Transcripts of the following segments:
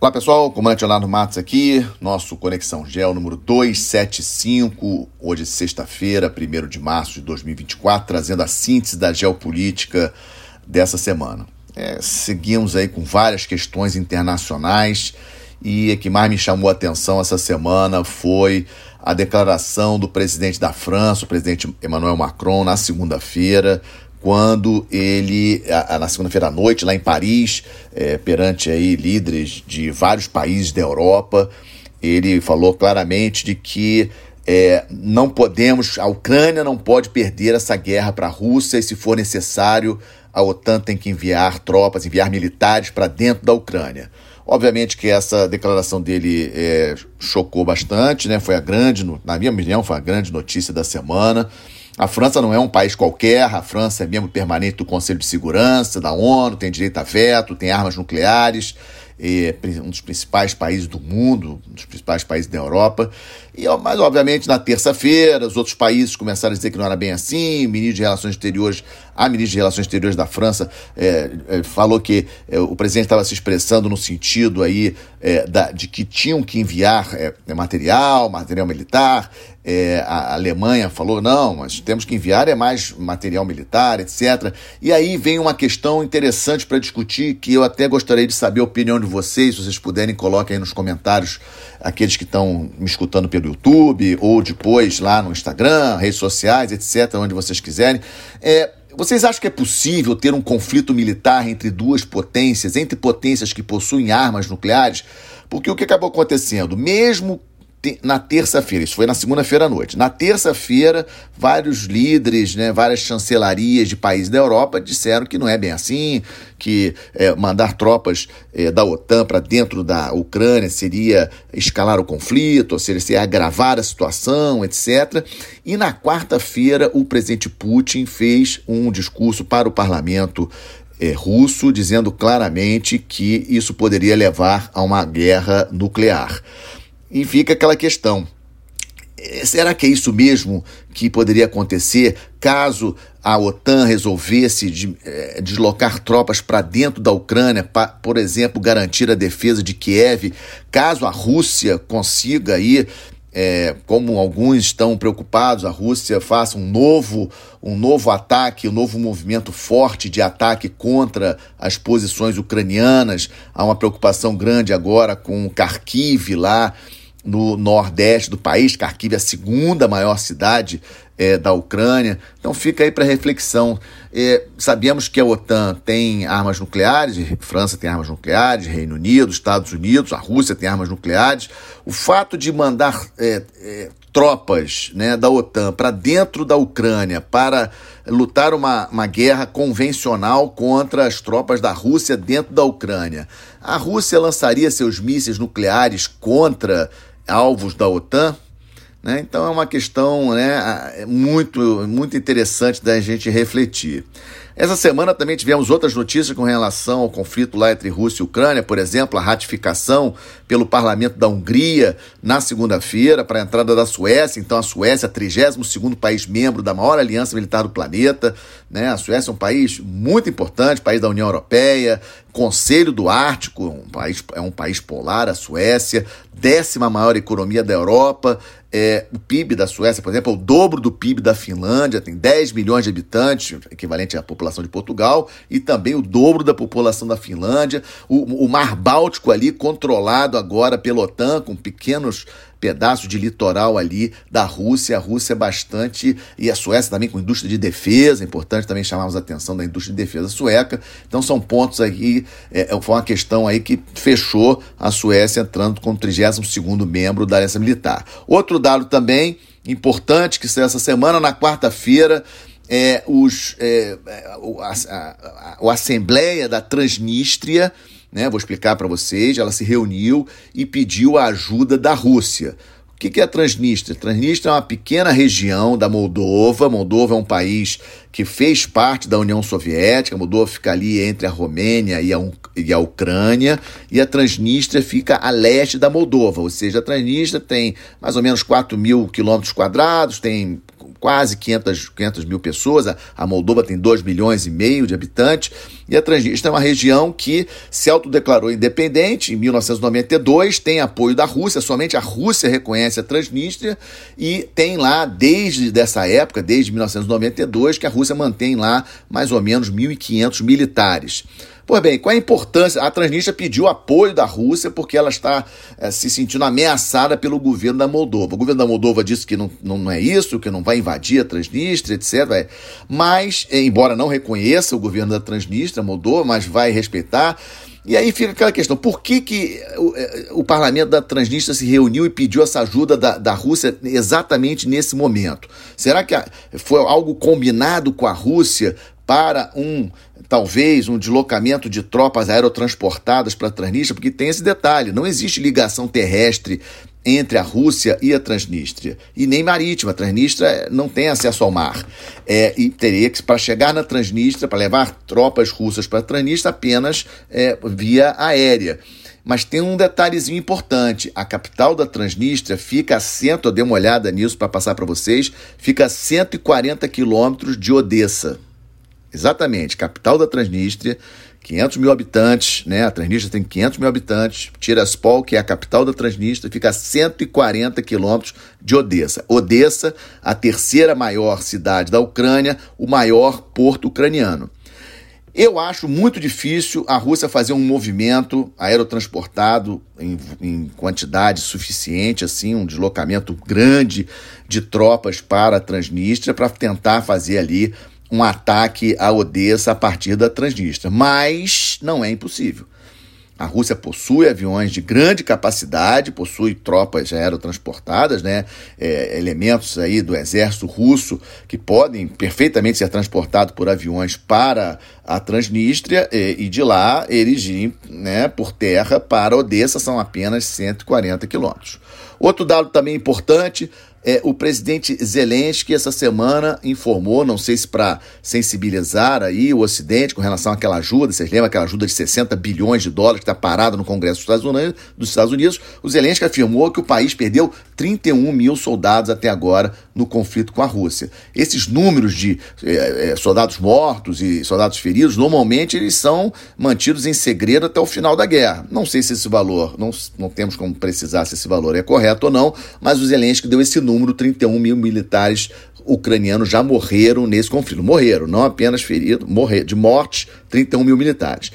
Olá pessoal, comandante Leonardo Matos aqui, nosso Conexão Gel número 275, hoje sexta-feira, 1 de março de 2024, trazendo a síntese da geopolítica dessa semana. É, seguimos aí com várias questões internacionais e a que mais me chamou a atenção essa semana foi a declaração do presidente da França, o presidente Emmanuel Macron, na segunda-feira, quando ele, na segunda-feira à noite, lá em Paris, é, perante aí líderes de vários países da Europa, ele falou claramente de que é, não podemos, a Ucrânia não pode perder essa guerra para a Rússia e, se for necessário, a OTAN tem que enviar tropas, enviar militares para dentro da Ucrânia. Obviamente que essa declaração dele é, chocou bastante, né? Foi a grande, na minha opinião, foi a grande notícia da semana. A França não é um país qualquer, a França é membro permanente do Conselho de Segurança, da ONU, tem direito a veto, tem armas nucleares, é um dos principais países do mundo, um dos principais países da Europa. E, mas, obviamente, na terça-feira, os outros países começaram a dizer que não era bem assim. O ministro de Relações Exteriores, a ministra de Relações Exteriores da França é, é, falou que é, o presidente estava se expressando no sentido aí é, da, de que tinham que enviar é, material, material militar. É, a Alemanha falou, não, mas temos que enviar é mais material militar, etc. E aí vem uma questão interessante para discutir, que eu até gostaria de saber a opinião de vocês, se vocês puderem, coloquem aí nos comentários aqueles que estão me escutando pelo YouTube ou depois lá no Instagram, redes sociais, etc., onde vocês quiserem. É, vocês acham que é possível ter um conflito militar entre duas potências, entre potências que possuem armas nucleares? Porque o que acabou acontecendo? Mesmo na terça-feira, isso foi na segunda-feira à noite. Na terça-feira, vários líderes, né, várias chancelarias de países da Europa disseram que não é bem assim, que é, mandar tropas é, da OTAN para dentro da Ucrânia seria escalar o conflito, ou seja, seria agravar a situação, etc. E na quarta-feira, o presidente Putin fez um discurso para o parlamento é, russo, dizendo claramente que isso poderia levar a uma guerra nuclear. E fica aquela questão: é, será que é isso mesmo que poderia acontecer caso a OTAN resolvesse de, é, deslocar tropas para dentro da Ucrânia, pra, por exemplo, garantir a defesa de Kiev, caso a Rússia consiga aí é, como alguns estão preocupados, a Rússia faça um novo, um novo ataque, um novo movimento forte de ataque contra as posições ucranianas. Há uma preocupação grande agora com Kharkiv lá no nordeste do país. Kharkiv é a segunda maior cidade é, da Ucrânia. Então fica aí para reflexão. É, sabemos que a OTAN tem armas nucleares, França tem armas nucleares, Reino Unido, Estados Unidos, a Rússia tem armas nucleares. O fato de mandar é, é tropas né, da OTAN para dentro da Ucrânia para lutar uma, uma guerra convencional contra as tropas da Rússia dentro da Ucrânia. A Rússia lançaria seus mísseis nucleares contra alvos da OTAN? Né? Então é uma questão né, muito, muito interessante da gente refletir. Essa semana também tivemos outras notícias com relação ao conflito lá entre Rússia e Ucrânia, por exemplo, a ratificação pelo parlamento da Hungria na segunda-feira para a entrada da Suécia. Então, a Suécia é o 32 país membro da maior aliança militar do planeta. Né? A Suécia é um país muito importante, país da União Europeia, Conselho do Ártico, um país, é um país polar, a Suécia, décima maior economia da Europa. É, o PIB da Suécia, por exemplo, é o dobro do PIB da Finlândia, tem 10 milhões de habitantes, equivalente à população de Portugal, e também o dobro da população da Finlândia. O, o Mar Báltico ali controlado agora pela OTAN, com pequenos pedaço de litoral ali da Rússia. A Rússia é bastante. E a Suécia também com indústria de defesa, importante também chamarmos a atenção da indústria de defesa sueca. Então são pontos aí, é, é foi uma questão aí que fechou a Suécia entrando como 32 membro da Aliança Militar. Outro dado também importante que saiu essa semana, na quarta-feira, é, os, é, a, a, a, a Assembleia da Transnistria né? Vou explicar para vocês. Ela se reuniu e pediu a ajuda da Rússia. O que é a Transnistria? Transnistria é uma pequena região da Moldova. Moldova é um país que fez parte da União Soviética. Moldova fica ali entre a Romênia e a, e a Ucrânia. E a Transnistria fica a leste da Moldova. Ou seja, a Transnistria tem mais ou menos 4 mil quilômetros quadrados, tem quase 500, 500 mil pessoas, a, Moldova tem 2 milhões e meio de habitantes, e a Transnistria é uma região que se autodeclarou independente em 1992, tem apoio da Rússia, somente a Rússia reconhece a Transnistria, e tem lá, desde dessa época, desde 1992, que a Rússia mantém lá mais ou menos 1.500 militares. Pois bem, qual a importância? A Transnistria pediu apoio da Rússia porque ela está é, se sentindo ameaçada pelo governo da Moldova. O governo da Moldova disse que não, não é isso, que não vai invadir a Transnistria, etc. Mas, embora não reconheça o governo da Transnistria, Moldova, mas vai respeitar. E aí fica aquela questão: por que, que o, é, o parlamento da Transnistria se reuniu e pediu essa ajuda da, da Rússia exatamente nesse momento? Será que foi algo combinado com a Rússia para um talvez um deslocamento de tropas aerotransportadas para a Transnistria, porque tem esse detalhe, não existe ligação terrestre entre a Rússia e a Transnistria, e nem marítima. A Transnistria não tem acesso ao mar. É, e teria que, para chegar na Transnistria, para levar tropas russas para a Transnistria, apenas é, via aérea. Mas tem um detalhezinho importante: a capital da Transnistria fica a cento, eu dei uma olhada nisso para passar para vocês, fica a 140 quilômetros de Odessa. Exatamente, capital da Transnistria, 500 mil habitantes, né? A Transnistria tem 500 mil habitantes. Tiraspol, que é a capital da Transnistria, fica a 140 quilômetros de Odessa. Odessa, a terceira maior cidade da Ucrânia, o maior porto ucraniano. Eu acho muito difícil a Rússia fazer um movimento aerotransportado em, em, quantidade suficiente, assim, um deslocamento grande de tropas para a Transnistria para tentar fazer ali um ataque a Odessa a partir da Transnistria, mas não é impossível. A Rússia possui aviões de grande capacidade, possui tropas aerotransportadas, né, é, elementos aí do exército russo que podem perfeitamente ser transportados por aviões para a Transnistria e, de lá eles ir né, por terra para Odessa, são apenas 140 quilômetros. Outro dado também importante, é, o presidente Zelensky essa semana informou, não sei se para sensibilizar aí o Ocidente com relação àquela ajuda, vocês lembram aquela ajuda de 60 bilhões de dólares que está parada no Congresso dos Estados, Unidos, dos Estados Unidos, o Zelensky afirmou que o país perdeu 31 mil soldados até agora no conflito com a Rússia. Esses números de é, é, soldados mortos e soldados feridos, normalmente eles são mantidos em segredo até o final da guerra. Não sei se esse valor, não, não temos como precisar se esse valor é correto ou não, mas o Zelensky deu esse número, 31 mil militares ucranianos já morreram nesse conflito. Morreram, não apenas feridos, morrer, de morte, 31 mil militares.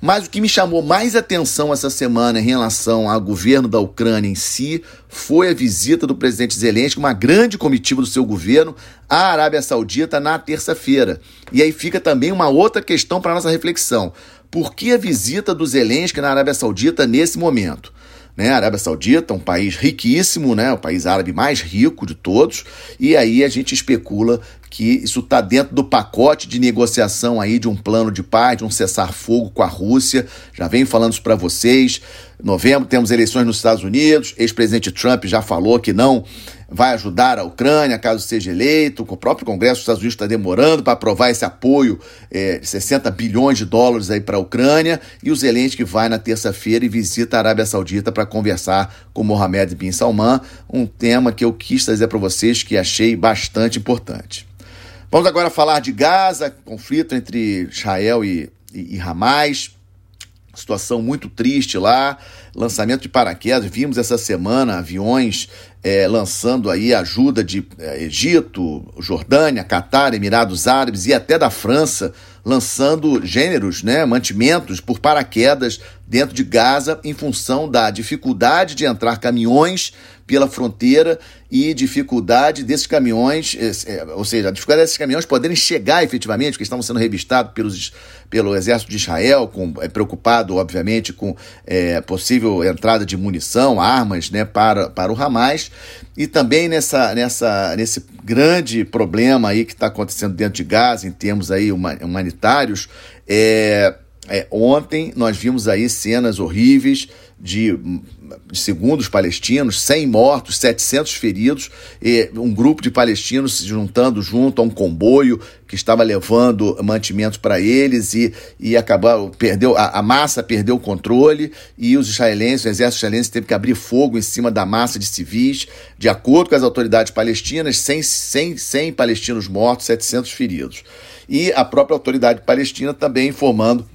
Mas o que me chamou mais atenção essa semana em relação ao governo da Ucrânia em si foi a visita do presidente Zelensky, uma grande comitiva do seu governo, à Arábia Saudita na terça-feira. E aí fica também uma outra questão para nossa reflexão. Por que a visita do Zelensky na Arábia Saudita nesse momento? Né? A Arábia Saudita, um país riquíssimo, né? o país árabe mais rico de todos, e aí a gente especula que isso está dentro do pacote de negociação aí de um plano de paz, de um cessar-fogo com a Rússia. Já venho falando isso para vocês. Em novembro temos eleições nos Estados Unidos. Ex-presidente Trump já falou que não vai ajudar a Ucrânia caso seja eleito. O próprio Congresso dos Estados Unidos está demorando para aprovar esse apoio é, de 60 bilhões de dólares aí para a Ucrânia. E o Zelensky vai na terça-feira e visita a Arábia Saudita para conversar com Mohammed bin Salman, um tema que eu quis trazer para vocês que achei bastante importante. Vamos agora falar de Gaza, conflito entre Israel e, e, e Hamas. Situação muito triste lá, lançamento de paraquedas. Vimos essa semana aviões é, lançando aí ajuda de é, Egito, Jordânia, Catar, Emirados Árabes e até da França, lançando gêneros, né, mantimentos por paraquedas dentro de Gaza em função da dificuldade de entrar caminhões pela fronteira e dificuldade desses caminhões, é, ou seja, a dificuldade desses caminhões poderem chegar efetivamente, porque estavam sendo revistados pelos, pelo exército de Israel, com, é, preocupado, obviamente, com é, possível entrada de munição, armas né, para, para o Hamas, e também nessa, nessa, nesse grande problema aí que está acontecendo dentro de Gaza, em termos aí humanitários, é, é, ontem nós vimos aí cenas horríveis de segundo os palestinos, 100 mortos, 700 feridos, um grupo de palestinos se juntando junto a um comboio que estava levando mantimentos para eles e, e acabou, perdeu, a, a, massa perdeu o controle e os israelenses, o exército israelense teve que abrir fogo em cima da massa de civis, de acordo com as autoridades palestinas, 100, 100, 100 palestinos mortos, 700 feridos. E a própria autoridade palestina também informando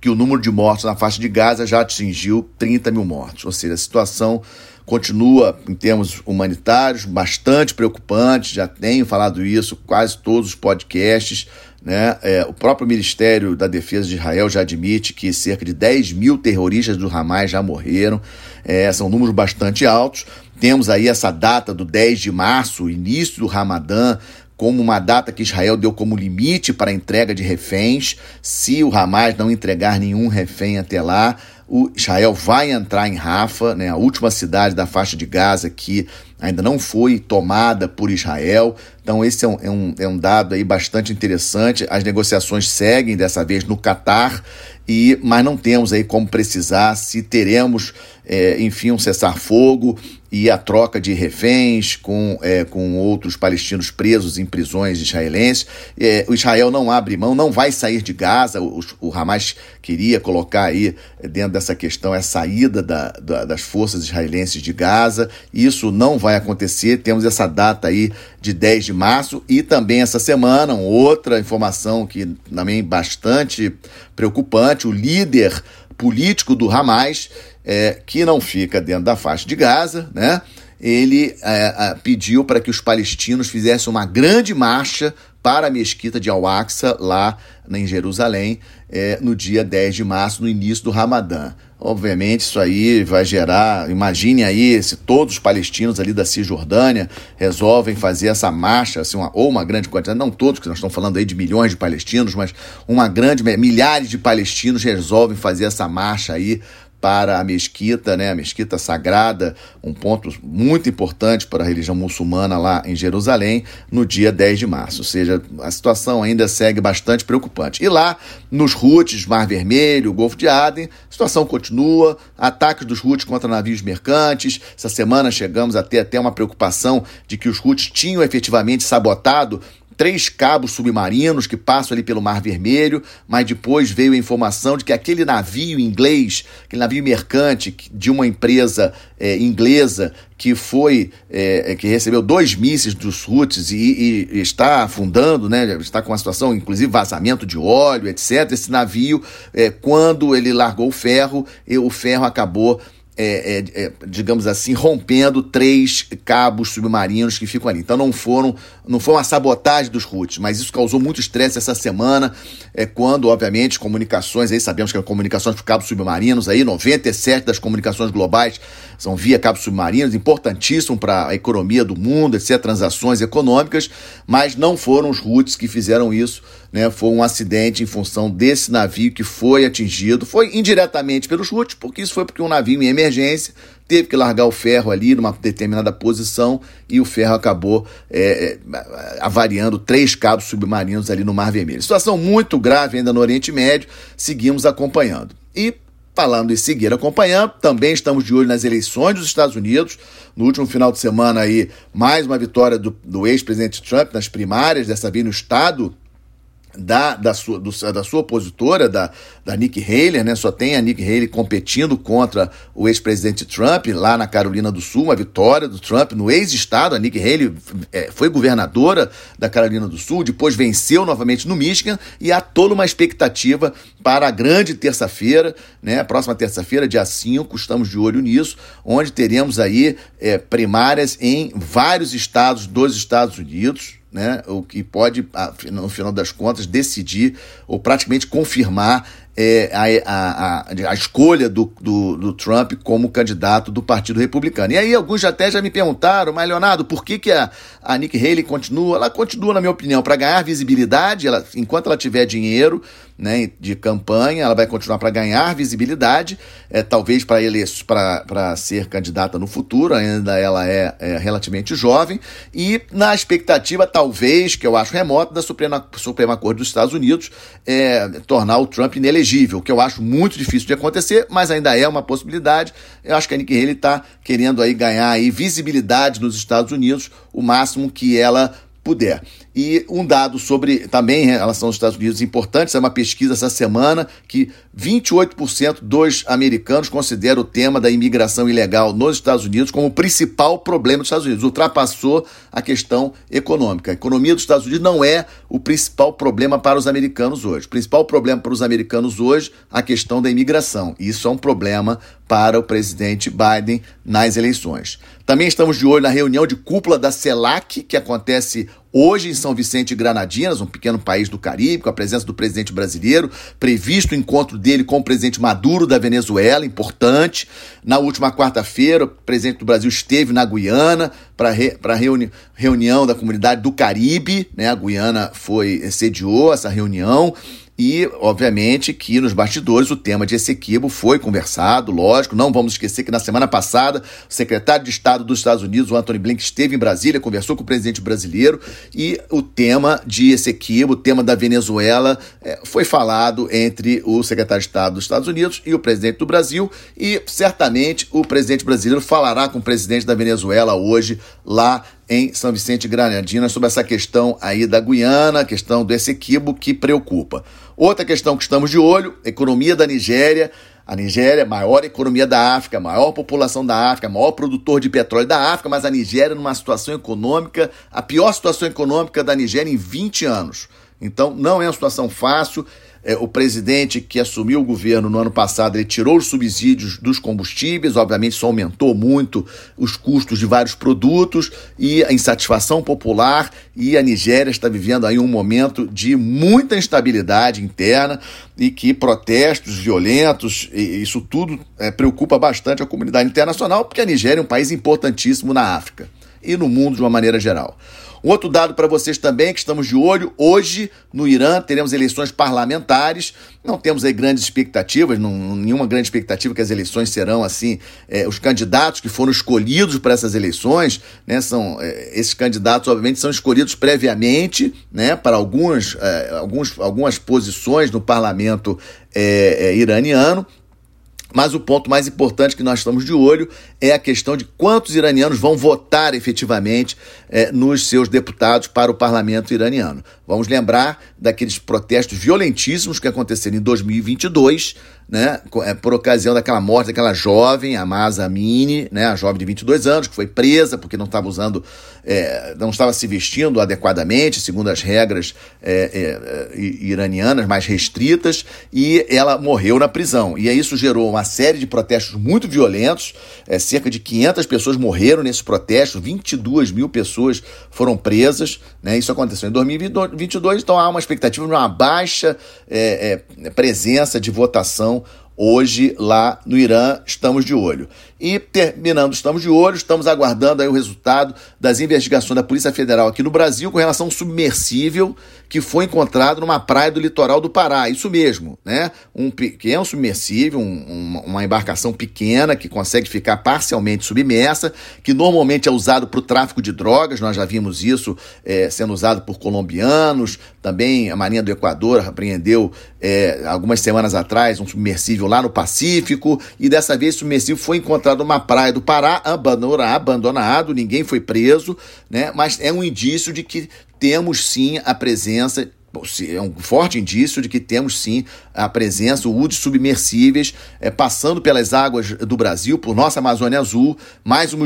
que o número de mortos na faixa de Gaza já atingiu 30 mil mortos. Ou seja, a situação continua, em termos humanitários, bastante preocupante. Já tenho falado isso quase todos os podcasts. Né? É, o próprio Ministério da Defesa de Israel já admite que cerca de 10 mil terroristas do Hamas já morreram. É, são números bastante altos. Temos aí essa data do 10 de março, início do Ramadã, como uma data que Israel deu como limite para a entrega de reféns. Se o Hamas não entregar nenhum refém até lá, o Israel vai entrar em Rafa, né, a última cidade da faixa de Gaza que ainda não foi tomada por Israel. Então, esse é um, é um, é um dado aí bastante interessante. As negociações seguem dessa vez no Catar, e, mas não temos aí como precisar se teremos, é, enfim, um cessar-fogo e a troca de reféns com, é, com outros palestinos presos em prisões israelenses. É, o Israel não abre mão, não vai sair de Gaza. O, o Hamas queria colocar aí dentro dessa questão a saída da, da, das forças israelenses de Gaza. Isso não vai acontecer. Temos essa data aí de 10 de março e também essa semana, outra informação que também bastante preocupante, o líder político do Hamas é, que não fica dentro da faixa de Gaza, né? Ele é, pediu para que os palestinos fizessem uma grande marcha para a mesquita de Al-Aqsa, lá em Jerusalém, é, no dia 10 de março, no início do Ramadã. Obviamente, isso aí vai gerar. Imagine aí se todos os palestinos ali da Cisjordânia resolvem fazer essa marcha, assim, uma, ou uma grande quantidade, não todos, que nós estamos falando aí de milhões de palestinos, mas uma grande, milhares de palestinos resolvem fazer essa marcha aí para a mesquita, né, a mesquita sagrada, um ponto muito importante para a religião muçulmana lá em Jerusalém, no dia 10 de março. Ou seja, a situação ainda segue bastante preocupante. E lá, nos Houthis, Mar Vermelho, Golfo de Aden, a situação continua, ataques dos Houthis contra navios mercantes. Essa semana chegamos a ter até uma preocupação de que os Houthis tinham efetivamente sabotado três cabos submarinos que passam ali pelo Mar Vermelho, mas depois veio a informação de que aquele navio inglês, aquele navio mercante de uma empresa é, inglesa que foi é, que recebeu dois mísseis dos Houthis e, e, está afundando, né? Está com uma situação, inclusive vazamento de óleo, etc. Esse navio, é, quando ele largou o ferro, o ferro acabou é, é, é, digamos assim, rompendo três cabos submarinos que ficam ali. Então não foram, não foi uma sabotagem dos Houthis, mas isso causou muito estresse essa semana, é, quando, obviamente, comunicações, aí sabemos que as comunicações por cabos submarinos, aí 97 das comunicações globais são via cabos submarinos, importantíssimo para a economia do mundo, etc., transações econômicas, mas não foram os Houthis que fizeram isso, né? Foi um acidente em função desse navio que foi atingido, foi indiretamente pelos Houthis, porque isso foi porque um navio em emergência teve que largar o ferro ali numa determinada posição e o ferro acabou é, é, avariando três cabos submarinos ali no Mar Vermelho. Situação muito grave ainda no Oriente Médio, seguimos acompanhando. E Falando em seguir acompanhando, também estamos de olho nas eleições dos Estados Unidos. No último final de semana aí, mais uma vitória do, do ex-presidente Trump nas primárias, dessa vez no estado da, da, sua, do, da sua opositora, da, da Nikki Haley, né? Só tem a Nikki Haley competindo contra o ex-presidente Trump lá na Carolina do Sul, uma vitória do Trump no ex-estado. A Nikki Haley é, foi governadora da Carolina do Sul, depois venceu novamente no Michigan e há toda uma expectativa para a grande terça-feira, né? Próxima terça-feira, dia 5, estamos de olho nisso, onde teremos aí é, primárias em vários estados dos Estados Unidos né, o que pode, no final das contas, decidir ou praticamente confirmar é, a, a, a, escolha do, do, do, Trump como candidato do Partido Republicano. E aí alguns até já me perguntaram, mas Leonardo, por que, que a, a Nikki Haley continua? Ela continua, na minha opinião, para ganhar visibilidade, ela, enquanto ela tiver dinheiro, né, de campanha, ela vai continuar para ganhar visibilidade, é, talvez para ser candidata no futuro, ainda ela é, é, relativamente jovem, e na expectativa, talvez, que eu acho remota, da Suprema, Suprema Corte dos Estados Unidos é, tornar o Trump inelegível, que eu acho muito difícil de acontecer, mas ainda é uma possibilidade. Eu acho que a Nikki Haley está querendo aí ganhar aí visibilidade nos Estados Unidos, o máximo que ela puder. E um dado sobre também em relação aos Estados Unidos importante, é uma pesquisa essa semana que 28% dos americanos consideram o tema da imigração ilegal nos Estados Unidos como o principal problema dos Estados Unidos. Ultrapassou a questão econômica. A economia dos Estados Unidos não é o principal problema para os americanos hoje. O principal problema para os americanos hoje a questão da imigração. Isso é um problema para o presidente Biden nas eleições. Também estamos de olho na reunião de cúpula da CELAC, que acontece hoje em São Vicente e Granadinas, um pequeno país do Caribe, com a presença do presidente brasileiro, previsto o encontro dele com o presidente Maduro da Venezuela, importante. Na última quarta-feira, o presidente do Brasil esteve na Guiana para re, a reuni, reunião da comunidade do Caribe, né? A Guiana foi sediou essa reunião e, obviamente, que nos bastidores o tema de Essequibo foi conversado, lógico. Não vamos esquecer que na semana passada o secretário de Estado dos Estados Unidos, o Anthony Blinken, esteve em Brasília, conversou com o presidente brasileiro e o tema de Essequibo, o tema da Venezuela, é, foi falado entre o secretário de Estado dos Estados Unidos e o presidente do Brasil. E certamente o presidente brasileiro falará com o presidente da Venezuela hoje lá em São Vicente e Granadina sobre essa questão aí da Guiana, a questão do Essequibo que preocupa. Outra questão que estamos de olho, economia da Nigéria. A Nigéria, maior economia da África, maior população da África, maior produtor de petróleo da África, mas a Nigéria numa situação econômica, a pior situação econômica da Nigéria em 20 anos. Então não é uma situação fácil é, o presidente que assumiu o governo no ano passado, ele tirou os subsídios dos combustíveis, obviamente isso aumentou muito os custos de vários produtos e a insatisfação popular e a Nigéria está vivendo aí um momento de muita instabilidade interna e que protestos violentos, isso tudo é, preocupa bastante a comunidade internacional, porque a Nigéria é um país importantíssimo na África e no mundo de uma maneira geral. Outro dado para vocês também, que estamos de olho, hoje no Irã teremos eleições parlamentares, não temos aí grandes expectativas, não, nenhuma grande expectativa que as eleições serão assim, é, os candidatos que foram escolhidos para essas eleições, né, são, é, esses candidatos obviamente são escolhidos previamente, né, para algumas, é, alguns, algumas posições no parlamento é, é, iraniano, mas o ponto mais importante que nós estamos de olho é a questão de quantos iranianos vão votar efetivamente é, nos seus deputados para o parlamento iraniano. Vamos lembrar daqueles protestos violentíssimos que aconteceram em 2022, né, é, por ocasião daquela morte daquela jovem, a Masa Amini, né, a jovem de 22 anos, que foi presa porque não estava usando, é, não estava se vestindo adequadamente, segundo as regras é, é, iranianas mais restritas, e ela morreu na prisão. E isso gerou uma série de protestos muito violentos, é, cerca de 500 pessoas morreram nesses protestos, 22 mil pessoas foram presas, né, isso aconteceu em 2022, então há uma expectativa de uma baixa é, presença de votação hoje lá no Irã, estamos de olho. E terminando, estamos de olho, estamos aguardando aí o resultado das investigações da Polícia Federal aqui no Brasil com relação a um submersível que foi encontrado numa praia do litoral do Pará. Isso mesmo, né? Um pequeno submersível, um, uma embarcação pequena que consegue ficar parcialmente submersa, que normalmente é usado para o tráfico de drogas. Nós já vimos isso é, sendo usado por colombianos. Também a Marinha do Equador apreendeu é, algumas semanas atrás um submersível lá no Pacífico. E dessa vez o submersível foi encontrado encontrado numa praia do Pará, abandonado, ninguém foi preso, né? mas é um indício de que temos sim a presença é um forte indício de que temos sim a presença, o uso de submersíveis é, passando pelas águas do Brasil, por nossa Amazônia Azul, mais um,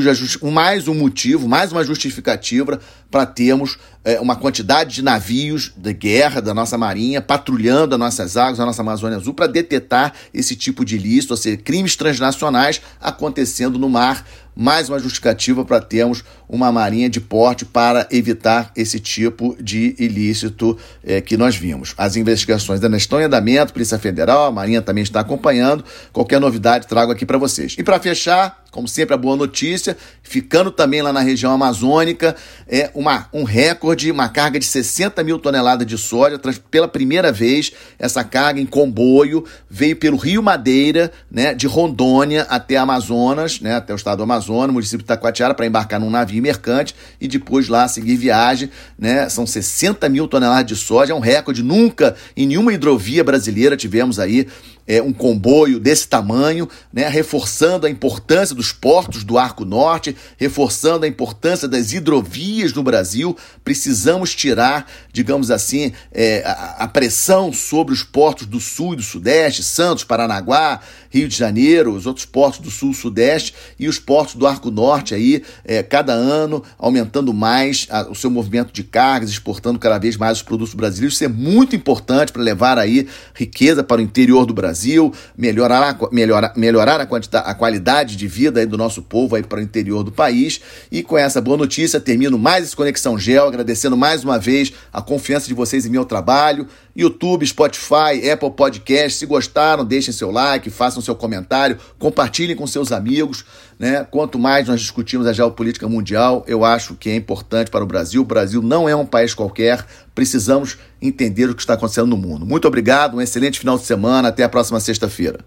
mais um motivo, mais uma justificativa para termos é, uma quantidade de navios de guerra da nossa marinha patrulhando as nossas águas, a nossa Amazônia Azul, para detectar esse tipo de ilícito, ou seja, crimes transnacionais acontecendo no mar. Mais uma justificativa para termos uma marinha de porte para evitar esse tipo de ilícito é, que nós vimos. As investigações ainda estão em andamento, Polícia Federal, a Marinha também está acompanhando. Qualquer novidade trago aqui para vocês. E para fechar, como sempre, a boa notícia, ficando também lá na região amazônica, é uma, um recorde, uma carga de 60 mil toneladas de soja. Pela primeira vez, essa carga em comboio veio pelo Rio Madeira, né, de Rondônia até Amazonas, né, até o estado do Amazonas, município de Taquatiara, para embarcar num navio mercante e depois lá seguir viagem. Né, são 60 mil toneladas de soja, é um recorde. Nunca em nenhuma hidrovia brasileira tivemos aí é, um comboio desse tamanho, né, reforçando a importância dos portos do Arco Norte, reforçando a importância das hidrovias no Brasil. Precisamos tirar, digamos assim, é, a, a, pressão sobre os portos do Sul e do Sudeste, Santos, Paranaguá, Rio de Janeiro, os outros portos do Sul e Sudeste e os portos do Arco Norte aí, é, cada ano aumentando mais a, o seu movimento de cargas, exportando cada vez mais os produtos brasileiros. Isso é muito importante para levar aí riqueza para o interior do Brasil Brasil, melhorar a, melhorar, melhorar a, quantidade, a qualidade de vida do nosso povo aí para o interior do país. E com essa boa notícia, termino mais esse Conexão Gel, agradecendo mais uma vez a confiança de vocês em meu trabalho. YouTube, Spotify, Apple Podcast. Se gostaram, deixem seu like, façam seu comentário, compartilhem com seus amigos. Né? Quanto mais nós discutimos a geopolítica mundial, eu acho que é importante para o Brasil. O Brasil não é um país qualquer. Precisamos entender o que está acontecendo no mundo. Muito obrigado, um excelente final de semana. Até a próxima sexta-feira.